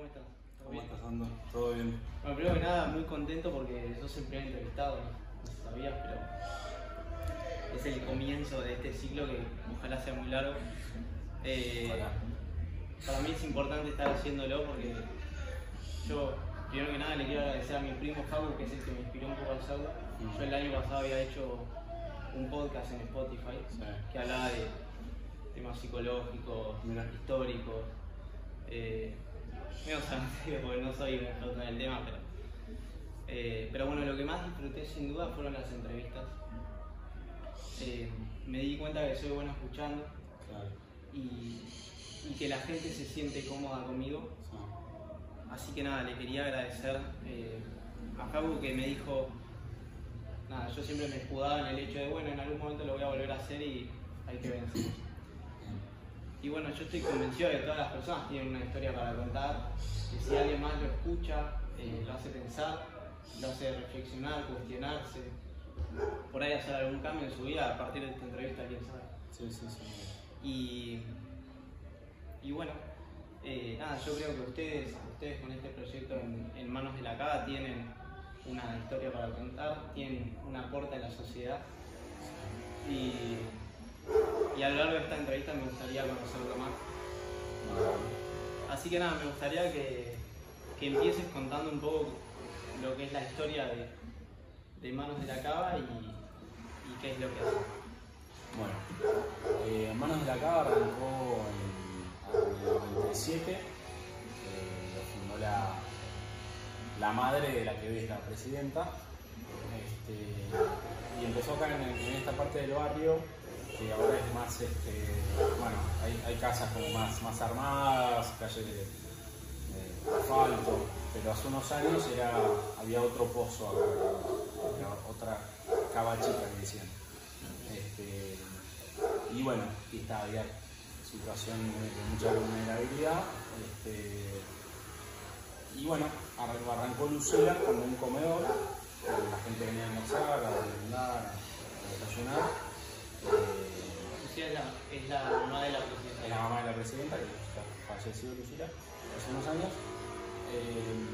¿cómo estás? ¿Cómo estás, Ando? ¿Todo bien? Bueno, primero que nada, muy contento porque sos el primer entrevistado, no, sé si sabías, pero es el comienzo de este ciclo que ojalá sea muy largo. Eh, para mí es importante estar haciéndolo porque yo, primero que nada, le quiero agradecer a mi primo Fabu, que es el que me inspiró un poco a hacerlo. Mm. Yo el año pasado había hecho un podcast en Spotify Sí. que hablaba de temas psicológicos, Mira. históricos. Eh, porque no soy un experto en el tema, pero. eh, pero bueno, lo que más disfruté sin duda fueron las entrevistas. Eh, me di cuenta que soy bueno escuchando Claro. y, y que la gente se siente cómoda conmigo. Sí. Así que nada, le quería agradecer eh, a Fabu que me dijo, nada, yo siempre me escudaba en el hecho de, bueno, en algún momento lo voy a volver a hacer y hay que vencer. Y bueno, yo estoy convencido de que todas las personas tienen una historia para contar, que si alguien más lo escucha, eh, lo hace pensar, lo hace reflexionar, cuestionarse, por ahí hacer algún cambio en su vida a partir de esta entrevista, quién sabe. Sí, sí, sí. Y, y bueno, eh, nada, yo creo que ustedes, ustedes con este proyecto en, en manos de la CADA tienen una historia para contar, tienen un aporte a la sociedad y, y a lo largo de esta entrevista me gustaría conocerlo más. Así que nada, me gustaría que, que empieces contando un poco lo que es la historia de, de Manos de la Cava y, qué es lo que hace. Bueno, eh, Manos de la Cava arrancó en, el 97. eh, lo fundó la, la madre de la que hoy es la presidenta. Este, y empezó acá en esta parte del barrio, ahora es más, este, bueno, hay, hay casas como más, más armadas, calles de, asfalto, pero hace unos años era, había otro pozo otra cava chica que decían. Este, y bueno, y está, había situación de, mucha vulnerabilidad. este, y bueno, arran- arrancó Lucila como un comedor, la gente venía a almorzar, a a desayunar. Eh, Lucía es la, mamá de la presidenta. es la mamá de la presidenta, que ya falleció Lucila hace unos años. Eh,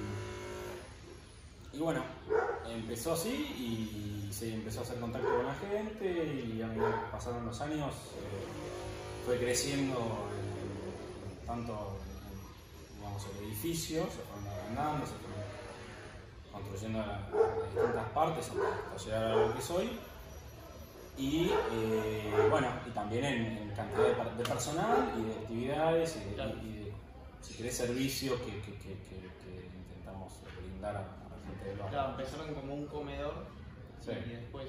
y bueno, empezó así y se empezó a hacer contacto con la gente y a que pasaron los años eh, fue creciendo en- tanto en, digamos, el edificio, se fueron agrandando, se fueron construyendo a distintas partes hasta llegar a lo que soy. Y eh, bueno, y también en, en cantidad de, per- de personal y de actividades y de, Claro. y de, si querés, servicios que, que- que- que- que intentamos brindar a, a la gente del barrio. Claro, empezaron como un comedor Sí. y después.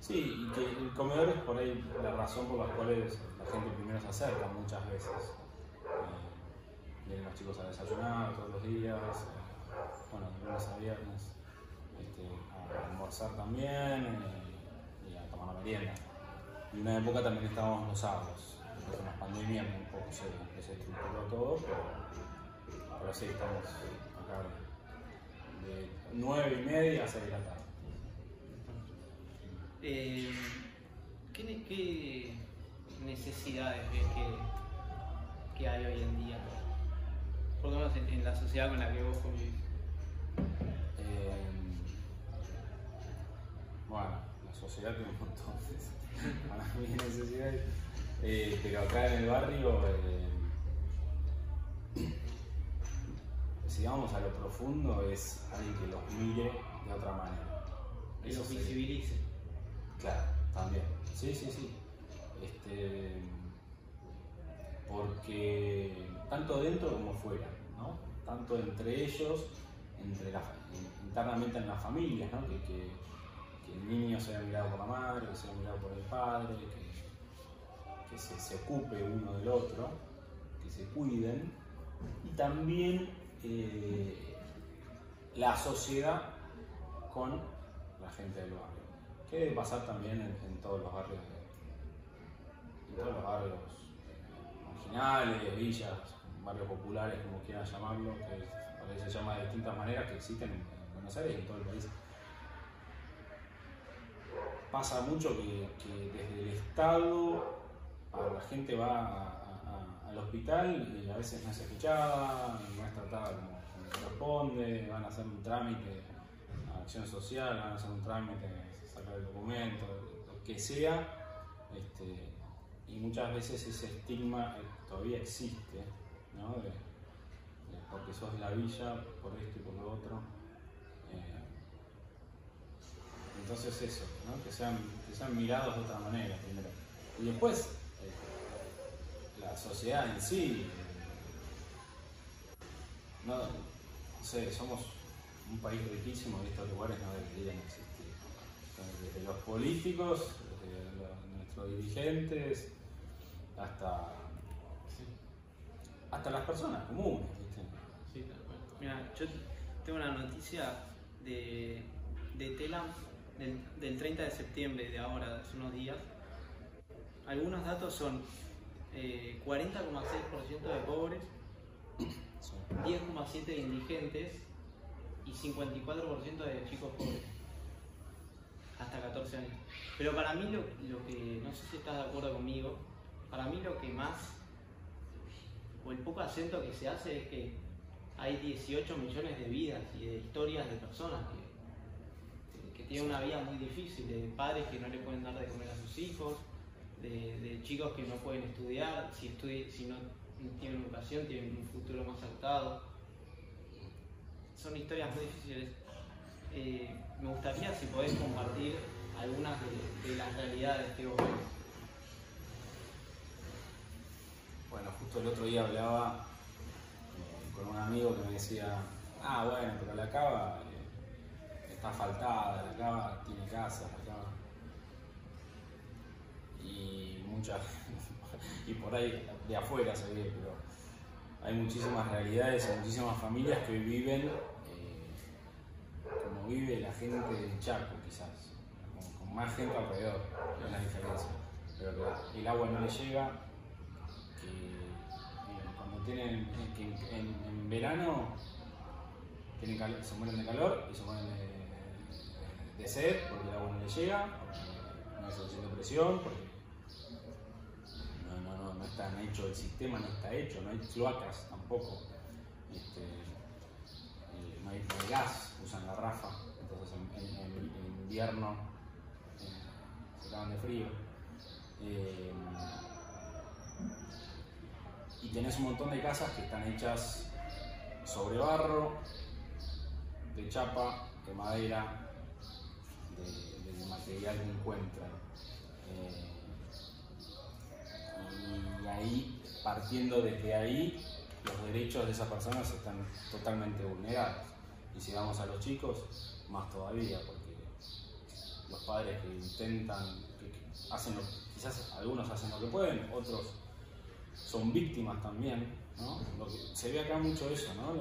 Sí, y que el comedor es por ahí la razón por la cual la gente primero se acerca muchas veces. Eh, vienen los chicos a desayunar todos los días, eh, bueno, de lunes a viernes, este, a almorzar también eh, y a tomar la merienda. Y una época también estábamos los sábados. Después de la pandemia un poco se desestructuró todo, pero, pero sí, estamos acá de 9 y media a 6 de la tarde. Eh, ¿qué, ne- qué necesidades ves que, que hay hoy en día? Por lo menos en, en la sociedad con la que vos convivís. Eh, bueno, sociedad un montón de para mí, necesidades, Eh, pero acá en el barrio, eh, si vamos a lo profundo, es alguien que los mire de otra manera. Que Eso los visibilice. Claro, también. Sí, sí, sí. Este, porque tanto dentro como fuera, ¿no? Tanto entre ellos, entre la, internamente en las familias, ¿no? Que, que- que el niño sea mirado por la madre, que sea mirado por el padre, que, se, se ocupe uno del otro, que se cuiden. Y también eh, la sociedad con la gente del barrio. Que debe pasar también en, todos los barrios, de- en todos los barrios marginales, villas, barrios populares, como quieran llamarlo, que se llama de distintas maneras que existen en, en Buenos Aires y en todo el país. Pasa mucho que, desde el Estado a la gente va al hospital y a veces no es escuchada, no es tratada como, corresponde, van a hacer un trámite a acción social, van a hacer un trámite, sacar el documento, lo que sea, este, y muchas veces ese estigma eh, todavía existe, ¿no? porque sos de la villa, por esto y por lo otro. Eh, entonces eso, ¿no? que, sean, que sean mirados de otra manera primero. Y después, eh, la sociedad en sí, no, sé, somos un país riquísimo y estos lugares no deberían existir. Desde los políticos, desde nuestros dirigentes, hasta, hasta las personas comunes. Mira, yo tengo una noticia de, de Telam del, 30 de septiembre de ahora, hace unos días. Algunos datos son 40,6% eh, de pobres, 10,7% de indigentes y 54% de chicos pobres. Hasta 14 años. Pero para mí lo, lo que, no sé si estás de acuerdo conmigo, para mí lo que más, o el poco acento que se hace es que hay 18 millones de vidas y de historias de personas que, que tienen una vida muy difícil, de padres que no le pueden dar de comer a sus hijos, de, chicos que no pueden estudiar, si, si no tienen educación tienen un futuro más saltado. Son historias muy difíciles. Eh, me gustaría si podés compartir algunas de, las realidades que vos ves. Bueno, justo el otro día hablaba con un amigo que me decía, ah, bueno, pero la cava eh, está asfaltada, la cava tiene casa, cava. Y muchas, y por ahí de afuera se ve, pero hay muchísimas realidades, hay muchísimas familias que viven eh, como vive la gente del Chaco, quizás, con, más gente alrededor, es la diferencia. Pero que el agua no le llega, tienen, en, verano tienen se mueren de calor y se mueren de, sed porque el agua no les llega, no hay suficiente presión, porque no, no, no, está hecho el sistema, no está hecho, no hay cloacas tampoco. Este, eh, no, hay, gas, usan la rafa, entonces en, invierno eh, se cagan de frío. Eh, y tenés un montón de casas que están hechas sobre barro, de chapa, de madera, de, material que encuentran. Eh, y ahí, partiendo desde ahí, los derechos de esas personas están totalmente vulnerados. Y si vamos a los chicos, más todavía, porque los padres que intentan, que hacen quizás algunos hacen lo que pueden, otros son víctimas también, ¿no? se ve acá mucho eso, ¿no?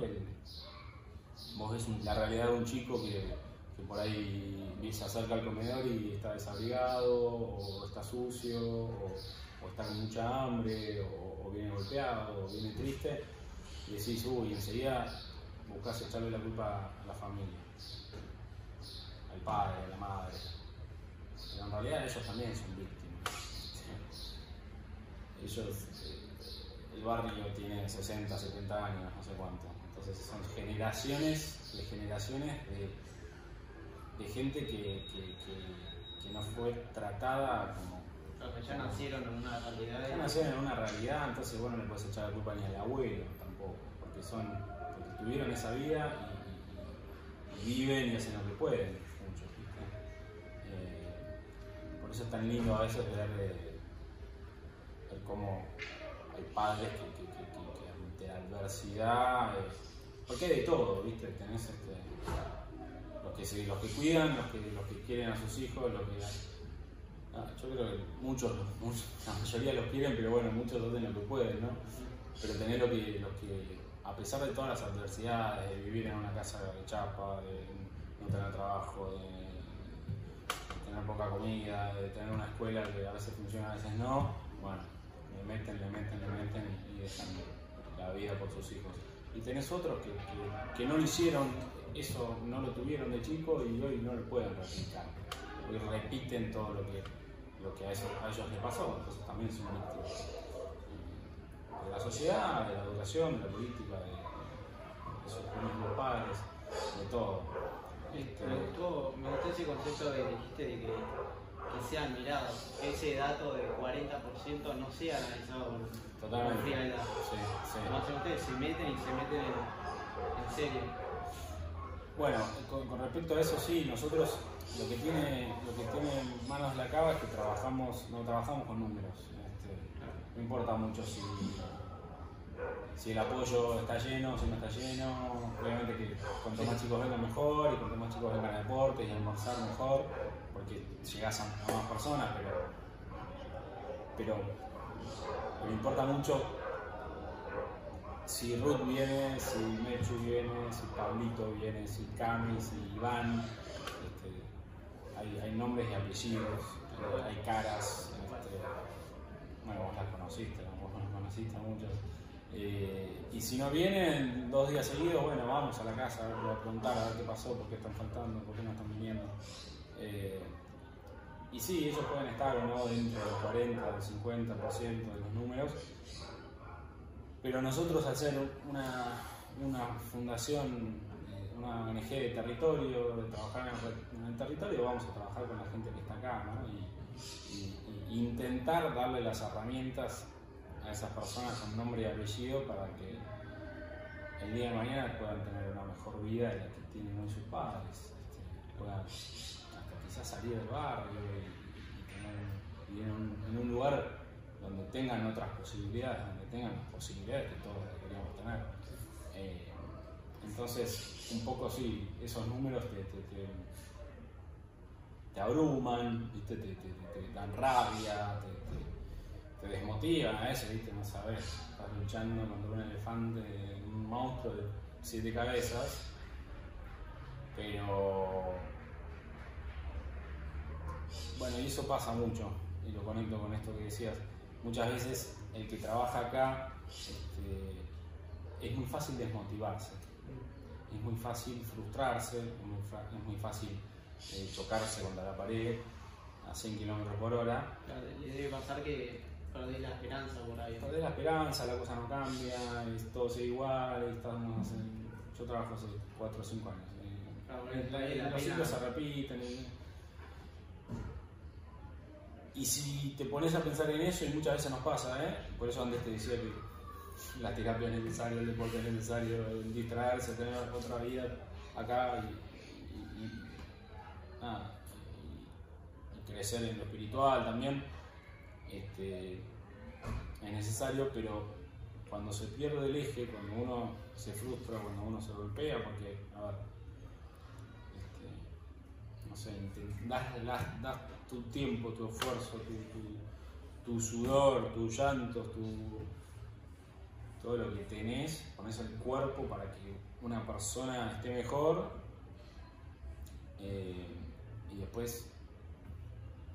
vos ves la realidad de un chico que, por ahí se acerca al comedor y está desabrigado, o está sucio, o, está con mucha hambre, o, viene golpeado, o viene triste, y decís, uy, enseguida buscas echarle la culpa a la familia, al padre, a la madre. Pero en realidad ellos también son víctimas. Ellos el barrio tiene 60, 70 años, no sé cuánto. Entonces son generaciones de generaciones de, gente que, no fue tratada como... Los que ya nacieron en una realidad. Ya nacieron en una realidad, entonces bueno, no le puedes echar la culpa ni al abuelo tampoco, porque son, porque tuvieron esa vida y, viven y hacen lo que pueden, muchos, eh, por eso es tan lindo a veces ver, eh, ver cómo padres que, que, ante adversidad, eh, porque hay de todo, ¿viste? Tenés este, los, que que cuidan, los que, los que quieren a sus hijos, los que... Ah, yo creo que muchos, la mayoría los quieren, pero bueno, muchos hacen lo que pueden, ¿no? Pero tener lo que, los que, a pesar de todas las adversidades, de vivir en una casa de chapa, de no tener trabajo, de tener poca comida, de tener una escuela que a veces funciona, a veces no, bueno, le meten, le meten, le meten y, dejan la vida por sus hijos. Y tenés otros que, que, no lo hicieron, eso no lo tuvieron de chico y hoy no lo pueden replicar. Hoy repiten todo lo que, lo que a, ellos les pasó, entonces también son víctimas. de la sociedad, de la educación, de la política, de, de sus mismos padres, de todo. Este, Me gustó, me gustó ese concepto que dijiste de que, que sean mirados, que ese dato del 40% no sea analizado con, con Totalmente. frialdad. sí, sí. Además, ustedes se meten y se meten en, en serio. Bueno, con, respecto a eso sí, nosotros lo que tiene, lo que en manos la cava es que trabajamos, no trabajamos con números. Este, no importa mucho si, el apoyo está lleno, si no está lleno. Obviamente que cuanto más chicos vengan mejor y cuanto más chicos vengan a deportes y almorzar mejor, porque llegás a, a más personas, pero, pero me importa mucho si Ruth viene, si Mechu viene, si Pablito viene, si Cami, si Iván, este, hay, nombres y apellidos, eh, hay caras, este, bueno, vos las conociste, ¿no? vos las conociste a muchos. Eh, y si no vienen dos días seguidos, bueno, vamos a la casa a, a preguntar a ver qué pasó, por qué están faltando, por qué no están viniendo. Eh, y sí, ellos pueden estar o no dentro del 40 o del 50% de los números, pero nosotros al ser una, una fundación, una ONG de territorio, de trabajar en el, territorio, vamos a trabajar con la gente que está acá, ¿no? Y, intentar darle las herramientas a esas personas con nombre y apellido para que el día de mañana puedan tener una mejor vida de la que tienen hoy sus padres, este, puedan hasta quizás salir del barrio y, y tener- un, en un lugar donde tengan otras posibilidades, donde tengan las posibilidades que todos deberíamos tener. Eh, entonces, un poco sí, esos números te, te, te, abruman, ¿viste? Te, te- dan rabia, te desmotivan a veces, ¿viste? no sabes, estás luchando contra un elefante, un monstruo de siete cabezas, pero bueno, y eso pasa mucho, y lo conecto con esto que decías. Muchas veces el que trabaja acá este, es muy fácil desmotivarse, es muy fácil frustrarse, es muy, es fácil eh, chocarse contra la pared a 100 km por hora. Claro, Le debe pasar que perdés la esperanza por ahí. Perdés la esperanza, la cosa no cambia, y todo sigue igual, estamos hace- yo trabajo hace 4 o 5 años. Claro, la los ciclos se repiten. Y, si te pones a pensar en eso, y muchas veces nos pasa, ¿eh? por eso antes te decía que la terapia es necesaria, el deporte es necesario, el distraerse, tener otra vida acá y, y- crecer en lo espiritual también. Este, es necesario, pero cuando se pierde el eje, cuando uno se frustra, cuando uno se golpea, porque, a ver, este, no sé, das- das tu tiempo, tu esfuerzo, tu, tu- tu sudor, tus llantos, tu, todo lo que tenés, pones el cuerpo para que una persona esté mejor eh, y después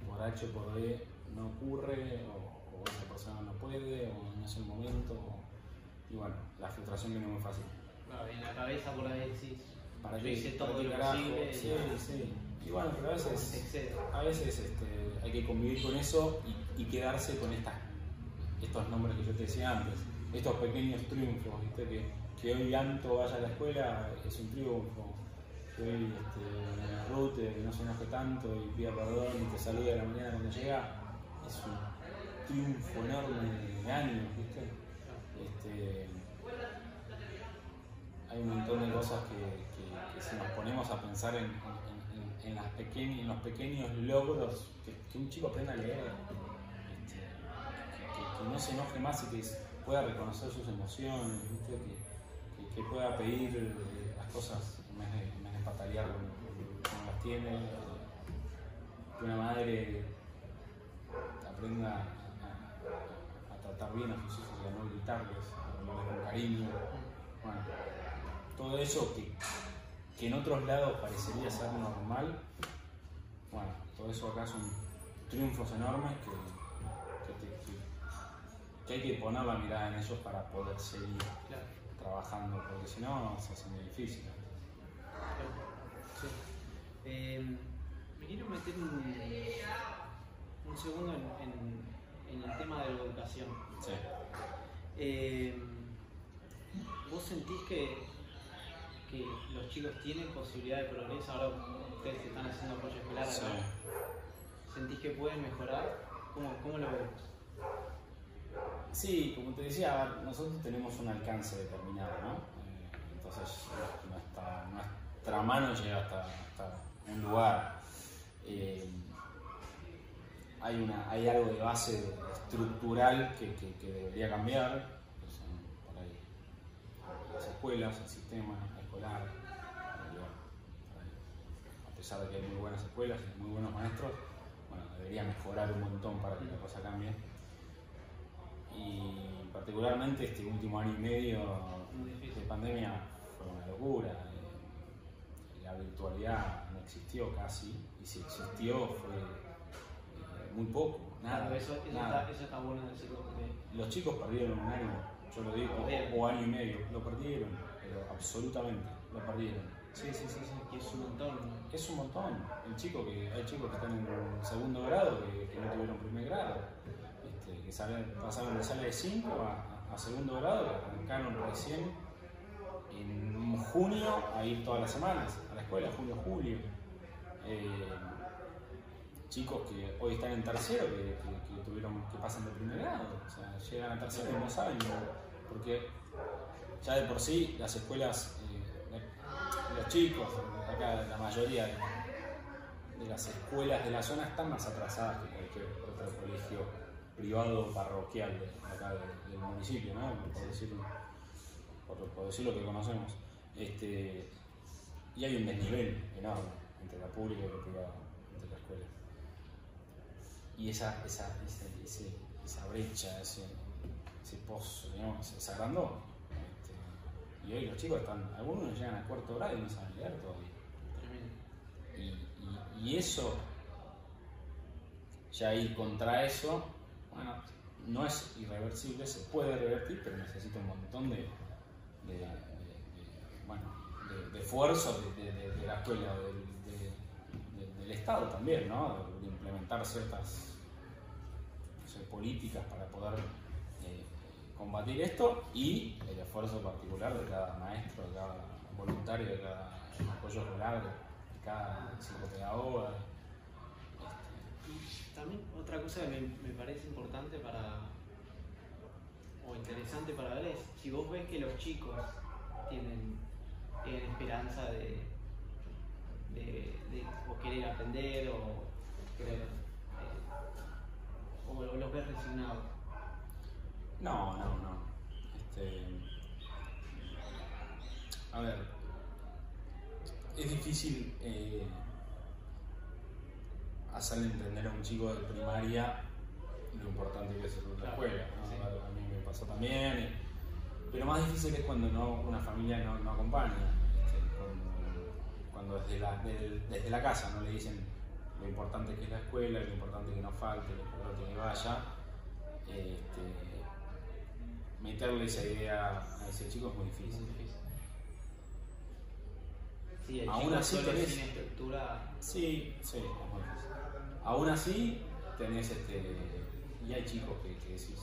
por H o por B no ocurre o, o esa persona no puede o no es el momento o- y bueno, la frustración viene muy fácil. Claro, en la cabeza por ahí decís, ¿Para Yo qué? hice todo ¿Para qué lo posible, Sí, y- sí. Y bueno, pero a veces, este, hay que convivir con eso y, quedarse con estas, estos nombres que yo te decía antes, estos pequeños triunfos, ¿viste? Que, que hoy Anto vaya a la escuela es un triunfo, que hoy este, Ruth eh, no se enoje tanto y pida perdón y te salude a la mañana cuando llega, es un triunfo enorme de años, ¿viste? Este, hay un montón de cosas que, si nos ponemos a pensar en, en- en- los pequeños logros, que, un chico aprenda a leer, este, que, no se enoje más y que pueda reconocer sus emociones. Que, pueda pedir eh, las cosas en vez de, en vez de patalear como, las tiene, eh, que una madre aprenda a, tratar bien a sus hijos y a no gritarles, a con cariño. Bueno, todo eso que, que en otros lados parecería ser normal, bueno, todo eso acá son triunfos enormes que, que te- que- que hay que poner la mirada en ellos para poder seguir Claro, trabajando, porque si no se hace muy difícil. claro. Sí. Eh, me quiero meter un, un segundo en, en- en el tema de la educación. Sí, Eh, ¿Vos sentís que, que los chicos tienen posibilidad de progreso ahora ustedes están haciendo apoyo escolar Sí. ¿Sentís que pueden mejorar? ¿Cómo, cómo lo ves? Sí, como te decía, nosotros tenemos un alcance determinado, ¿no? Eh, entonces, nuestra, nuestra mano llega hasta, hasta un lugar. Eh, hay, una, hay algo de base estructural que, que- que debería cambiar, que son por ahí las escuelas, el sistema escolar. y bueno, por ahí, a pesar de que hay muy buenas escuelas y muy buenos maestros, bueno, debería mejorar un montón para que la cosa cambie y particularmente este último año y medio de pandemia fue una locura. Eh, La virtualidad no existió casi y si existió fue eh, muy poco, nada. Claro, eso, eso, nada. Está, eso está bueno decirlo porque Los chicos perdieron un año, yo lo digo, o año y medio, lo perdieron, pero absolutamente, lo perdieron. Sí, sí, sí, sí. que es un montón. Es un montón. El chico que, hay chicos que están en segundo grado que, que no tuvieron primer grado, este, que salen- pasaron de sala de 5 a, a segundo grado, arrancaron recién en junio a ir todas las semanas a la escuela, junio, julio. Eh, chicos que hoy están en tercero, que, que- que tuvieron, que pasan de primer grado, o sea, llegan a tercero y no saben, porque ya de por sí las escuelas, eh, los chicos, acá la mayoría de, de las escuelas de la zona están más atrasadas que cualquier otro colegio privado o parroquial de acá de- del municipio, ¿no? por, decirlo, por, por decir lo que conocemos. Este, y hay un desnivel enorme entre la pública y la privada, entre la escuela. Y esa, esa, esa, brecha, ese, ese pozo, digamos, se agrandó. Y hoy los chicos están, algunos llegan al cuarto grado y no saben leer todavía. Y, y- y eso, ya ir contra eso, bueno, no es irreversible, se puede revertir, pero necesita un montón de, de- de- de- bueno, de, esfuerzo de, la escuela, del, de- de- del Estado también, ¿no? De implementar ciertas no sé, políticas para poder eh, combatir esto y el esfuerzo particular de cada maestro, de cada voluntario, de cada apoyo escolar, de cada psicopedagoga. Este, también otra cosa que me, parece importante para o interesante para ver es si vos ves que los chicos tienen, tienen esperanza de, o querer aprender o querer eh, o los ves resignados. No, no, no. Este, a ver, es difícil eh, hacerle entender a un chico de primaria lo importante que es la Claro, escuela. ¿no? sí. A mí me pasó también. pero más difícil es cuando no, una familia no, no acompaña. este, cuando, cuando desde, la, del- desde la casa no le dicen lo importante que es la escuela, lo importante que no falte, lo importante que vaya. Este, meterle esa idea a ese chico es muy difícil. muy difícil. Sí, el Aún chico así solo tenés- sin estructura. Sí, sí, es muy difícil. Aún así, tenés este. Y hay chicos que, que decís.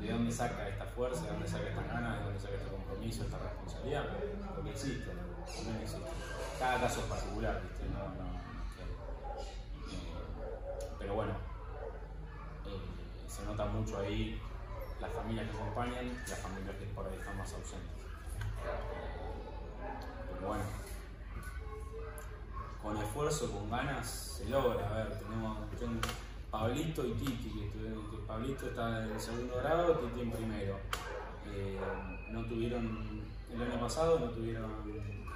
¿De dónde saca esta fuerza? ¿De dónde saca esta ganas? ¿De dónde saca este compromiso, esta responsabilidad? Porque existe, también existe. Cada caso es particular, ¿viste? No, no, no es que- eh, pero bueno, eh, se nota mucho ahí las familias que acompañan y las familias que por ahí están más ausentes. Pero bueno, con esfuerzo, con ganas, se logra. A ver, tenemos Pablito y Titi, que, Pablito está en segundo grado, Titi en primero. Eh, no tuvieron, el año pasado no tuvieron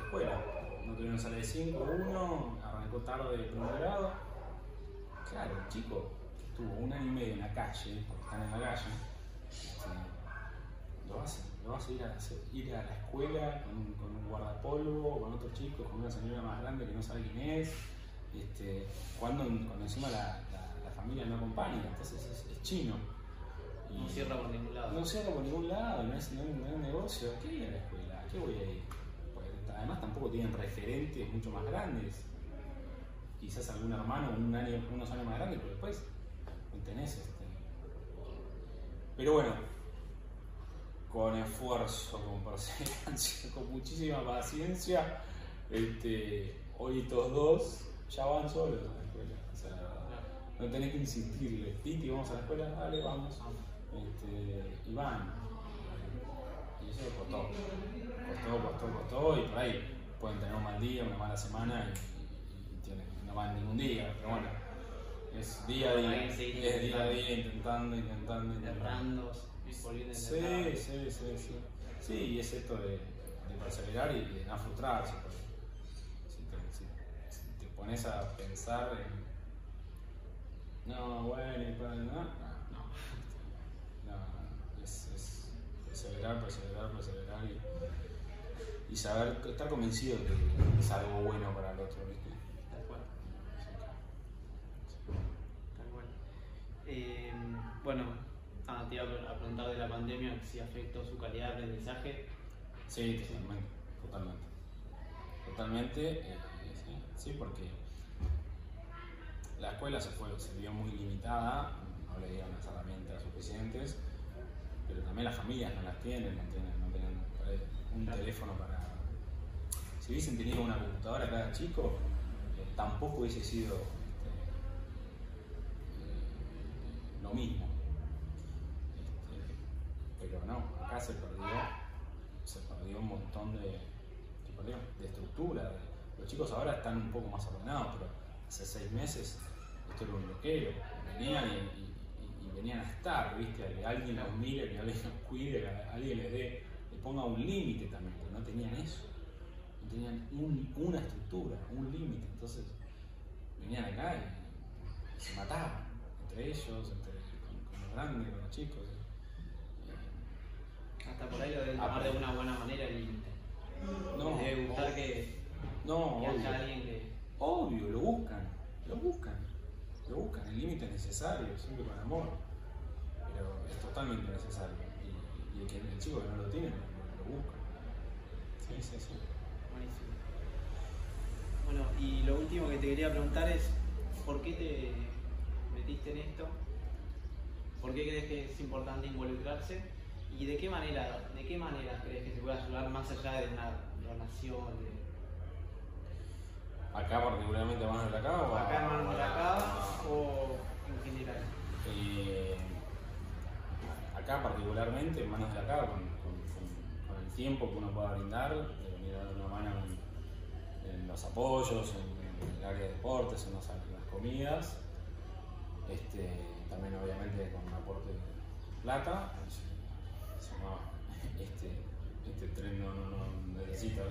escuela, no tuvieron sala de 5, uno, arrancó tarde de primer grado. Claro, chico estuvo un año y medio en la calle, porque están en la calle, lo hace, lo hace ir a, ir a la escuela con, un- con un guardapolvo, con otros chicos, con una señora más grande que no sabe quién es, este, cuando, cuando encima la, la- la familia no acompaña, entonces es, es chino. Y No cierra por ningún lado. No cierra por ningún lado, no es, no, es- no es negocio. ¿A qué ir a la escuela? ¿A qué voy a ir? Porque además tampoco tienen referentes mucho más grandes. Quizás algún hermano un año, unos años más grande, pero después no tenés. Pero bueno, con esfuerzo, con perseverancia, con muchísima paciencia, este, hoy estos dos ya van solos a la escuela. O sea, no tenés que insistirle, Titi, vamos a la escuela, dale, vamos. Este, y van. Y eso costó. Costó, costó, costó. Y por ahí pueden tener un mal día, una mala semana y, y, no van ningún día. Pero bueno, es día a día. Es día a día intentando, intentando, intentando. Sí, sí, sí, sí. Sí, y es esto de, de perseverar y de no frustrarse. Si te, si, te, pones a pensar en. No, bueno, y para. No, no. no es, es, perseverar, perseverar, perseverar y, y saber, estar convencido de que es algo bueno para el otro, ¿viste? Tal cual. Tal cual. Eh, bueno Ah, te iba a preguntar de la pandemia si afectó su calidad de aprendizaje. Sí, totalmente, totalmente. Totalmente, eh, sí, porque la escuela se, fue, se vio muy limitada, no le dieron las herramientas suficientes, pero también las familias no las tienen, no tienen, no tienen un teléfono para... Si hubiesen tenido una computadora cada chico, eh, tampoco hubiese sido este, eh, lo mismo pero no, acá se perdió, se perdió un montón de, de estructura. los chicos ahora están un poco más ordenados, pero hace seis meses esto era un bloqueo. Venían y, venían a estar, ¿viste? que alguien los mire, que alguien los cuide, que alguien les dé, le ponga un límite también, porque no tenían eso. No tenían una estructura, un límite. Entonces venían acá y se mataban entre ellos, entre, grandes, con los chicos hasta por ahí lo deben tomar de una buena manera el límite. No, Les debe gustar que, no, que haya alguien que. Obvio, lo buscan, lo buscan, lo buscan. El límite es necesario, siempre con amor, pero es totalmente necesario. Y, y el, que, el chico que no lo tiene, lo, busca. Sí, sí, sí. Buenísimo. Bueno, y lo último que te quería preguntar es: ¿por qué te metiste en esto? ¿Por qué crees que es importante involucrarse? ¿Y de qué manera, de qué manera crees que se puede ayudar más allá de una donación? De... ¿Acá particularmente manos de la cava? O acá en manos de la cava o en general. Eh, acá particularmente en manos de la cava, con, con, el tiempo que uno pueda brindar, de venir a dar una mano en, los apoyos, en, el área de deportes, en las, comidas, este, también obviamente con un aporte de plata, este, este tren no, necesita,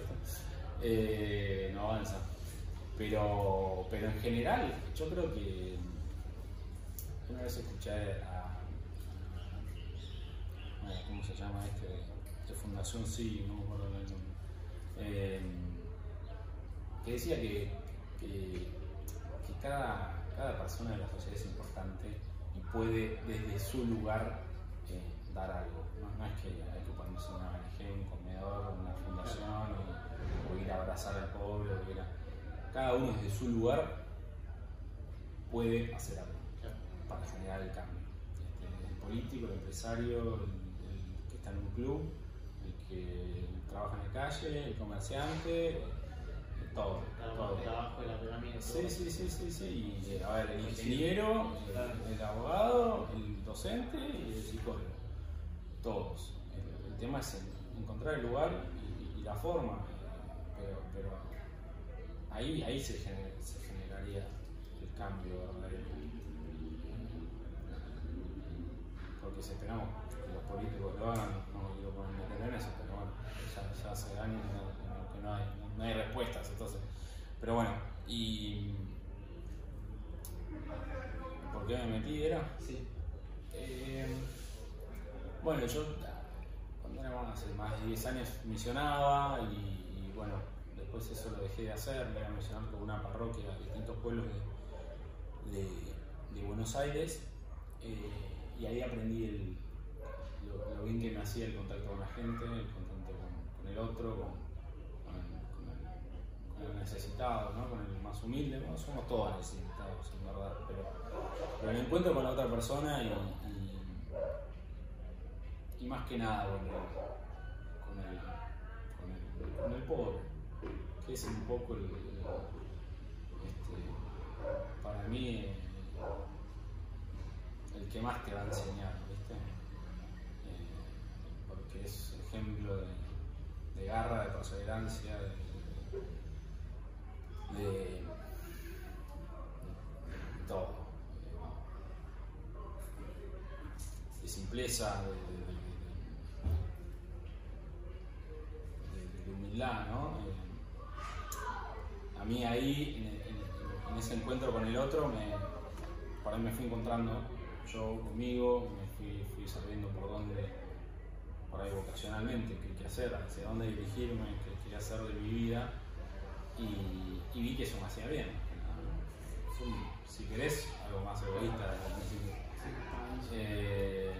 eh, no avanza. Pero, pero en general, yo creo que una vez escuché a, ¿cómo se llama este? De Fundación Sí, no me acuerdo el nombre, eh, que decía que, que, cada, cada persona de la sociedad es importante y puede desde su lugar eh, dar algo. No, es que hay que ponerse una ONG, un comedor, una fundación o, ir a abrazar al pobre. Cada uno desde su lugar puede hacer algo para generar el cambio. Este, el político, el empresario, el, que está en un club, el que trabaja en la calle, el comerciante, todo. todo. El trabajo, la Sí, sí, sí, sí, sí. Y, eh, a ver, el ingeniero, el abogado, el docente y el psicólogo todos. El, tema es encontrar el lugar y, la forma, pero, pero ahí, ahí se, generaría el cambio Porque si esperamos que los políticos lo hagan, no quiero ponerme en eso, pero bueno, ya, hace años que no hay, no hay respuestas, entonces. Pero bueno, y. ¿Por qué me metí? ¿Era? Sí. Eh, bueno, yo cuando era hace más de 10 años misionaba y, bueno, después eso lo dejé de hacer, me iba a misionar con una parroquia a distintos pueblos de, Buenos Aires eh, y ahí aprendí lo, bien que me hacía el contacto con la gente, el contacto con, el otro, con, el, necesitado, ¿no? con el más humilde, somos todos necesitados en verdad, pero, pero el encuentro con la otra persona y más que nada con el, con el, pobre, que es un poco el, este, para mí el que más te va a enseñar, ¿viste? Eh, porque es ejemplo de, de garra, de perseverancia, de, de, todo. De simpleza, de, humildad, ¿no? Eh, a mí ahí, en, ese encuentro con el otro, me, por ahí me fui encontrando yo conmigo, me fui, sabiendo por dónde, por ahí vocacionalmente, qué, qué hacer, hacia dónde dirigirme, qué quería hacer de mi vida, y, vi que eso me hacía bien. Si querés, algo más egoísta desde el principio. Eh,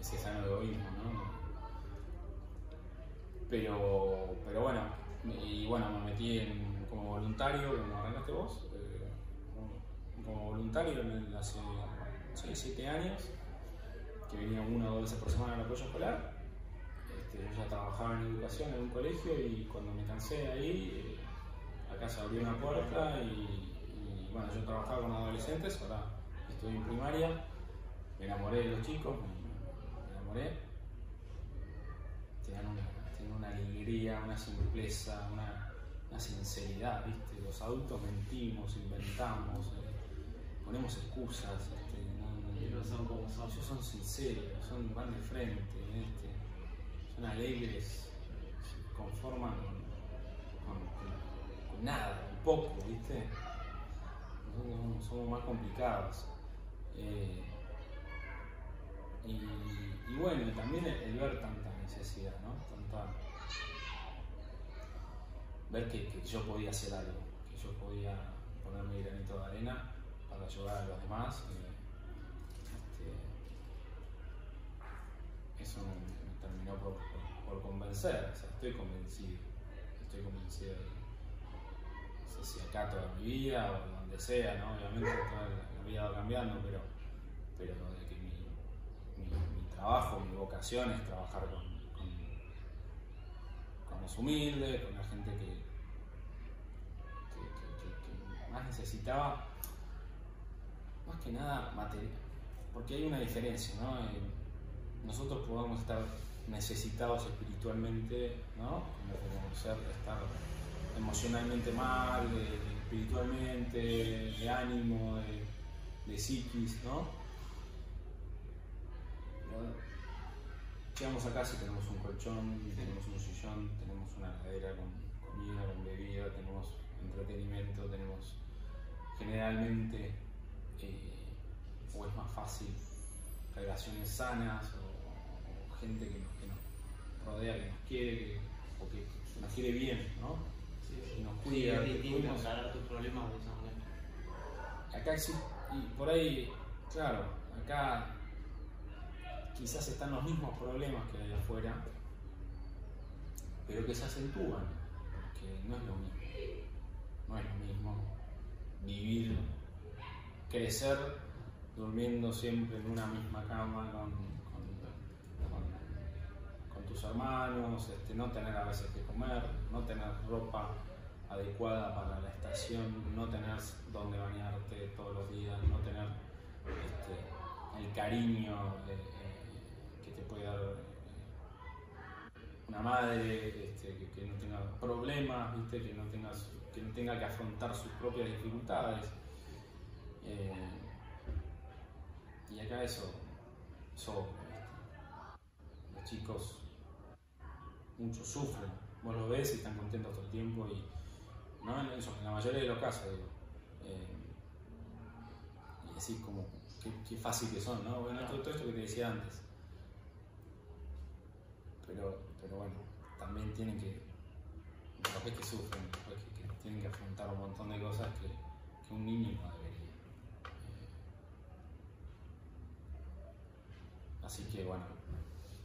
ese sano egoísmo, ¿no? Pero, pero bueno, y bueno, me metí en- como voluntario, como arrancaste vos, eh, como- voluntario en el- hace 6, 7 años, que venía una o dos veces por semana al apoyo escolar. Este, yo ya trabajaba en educación en un colegio y cuando me cansé de ahí, se abrió una puerta y, y, bueno, yo trabajaba con adolescentes, ahora estoy en primaria, me enamoré de los chicos, me, enamoré. Tenían una, una alegría, una simpleza, una, una sinceridad, ¿viste? Los adultos mentimos, inventamos, eh, ponemos excusas, este, no- Ellos son como son. ellos son sinceros, son, van de frente, ¿viste? son alegres, se conforman con, con- con nada, con poco, ¿viste? Nosotros somos, más complicados. Eh, y, bueno, también el, ver tanta necesidad, ¿no? Tanta, ver que, yo podía hacer algo, que yo podía poner mi granito de arena para ayudar a los demás. eh, este, eso me, terminó por, por- por convencer, o sea, estoy convencido, estoy convencido de, si acá toda mi vida o donde sea, ¿no? Obviamente toda la, vida va cambiando, pero, pero de que mi, mi- trabajo, mi vocación es trabajar con, con, los humildes, con la gente que más necesitaba, más que nada material, porque hay una diferencia, ¿no? Eh, nosotros podemos estar necesitados espiritualmente, ¿no? Como, como ser, estar emocionalmente mal, de espiritualmente, de ánimo, de, psiquis, ¿no? Llegamos a casa y tenemos un colchón, tenemos un sillón, tenemos una heladera con comida, con bebida, tenemos entretenimiento, tenemos generalmente, eh, o es más fácil, relaciones sanas o, gente que nos, rodea, que nos quiere, o que nos quiere bien, ¿no? Sí, Y nos Sí, cuida. es distinto encarar tus problemas de esa manera. acá existe, y por ahí, claro, acá quizás están los mismos problemas que hay afuera, pero que se acentúan, porque no es lo mismo. No es lo mismo vivir, crecer durmiendo siempre en una misma cama con, hermanos, este, no tener a veces que comer, no tener ropa adecuada para la estación, no tener donde bañarte todos los días, no tener este, el cariño de- eh, que te puede dar eh, una madre, este, que, no tenga problemas, ¿viste? Que, no tenga que afrontar sus propias dificultades. Eh, y acá eso sobra. ¿viste? Los chicos, muchos sufren. Vos los ves y están contentos todo el tiempo y no en, la mayoría de los casos digo. Eh, y decís como qué, fácil que son, ¿no? Bueno, todo, esto que te decía antes. Pero, pero bueno, también tienen que, los que sufren, los que, que tienen que afrontar un montón de cosas que, que un niño no debería. Eh, así que bueno,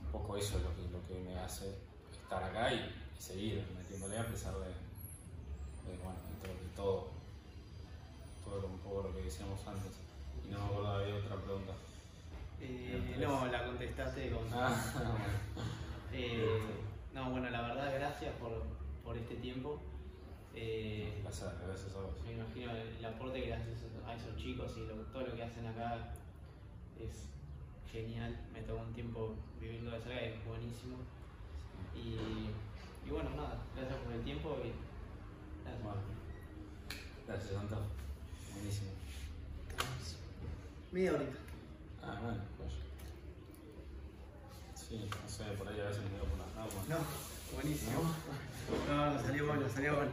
un poco eso es lo que, lo que me hace estar acá y, y seguir metiéndole a pesar de, de, bueno, de todo, todo lo- un poco lo que decíamos antes. Y no me acuerdo, había otra pregunta. Eh, no, la contesté prestaste con... Ah, Eh, no, bueno, la verdad, gracias por, por este tiempo. Eh, gracias, gracias a vos. me imagino el aporte que le haces a esos chicos y lo- todo lo que hacen acá es genial. Me tomó un tiempo vivirlo de cerca y es buenísimo. Y, y bueno, nada, gracias por el tiempo y gracias. Bueno, gracias, Santo. Buenísimo. Media horita. Ah, bueno, pues. Sí, no sé, por ahí a veces me dio por las normas. No, buenísimo. No, no, salió bueno, salió bueno.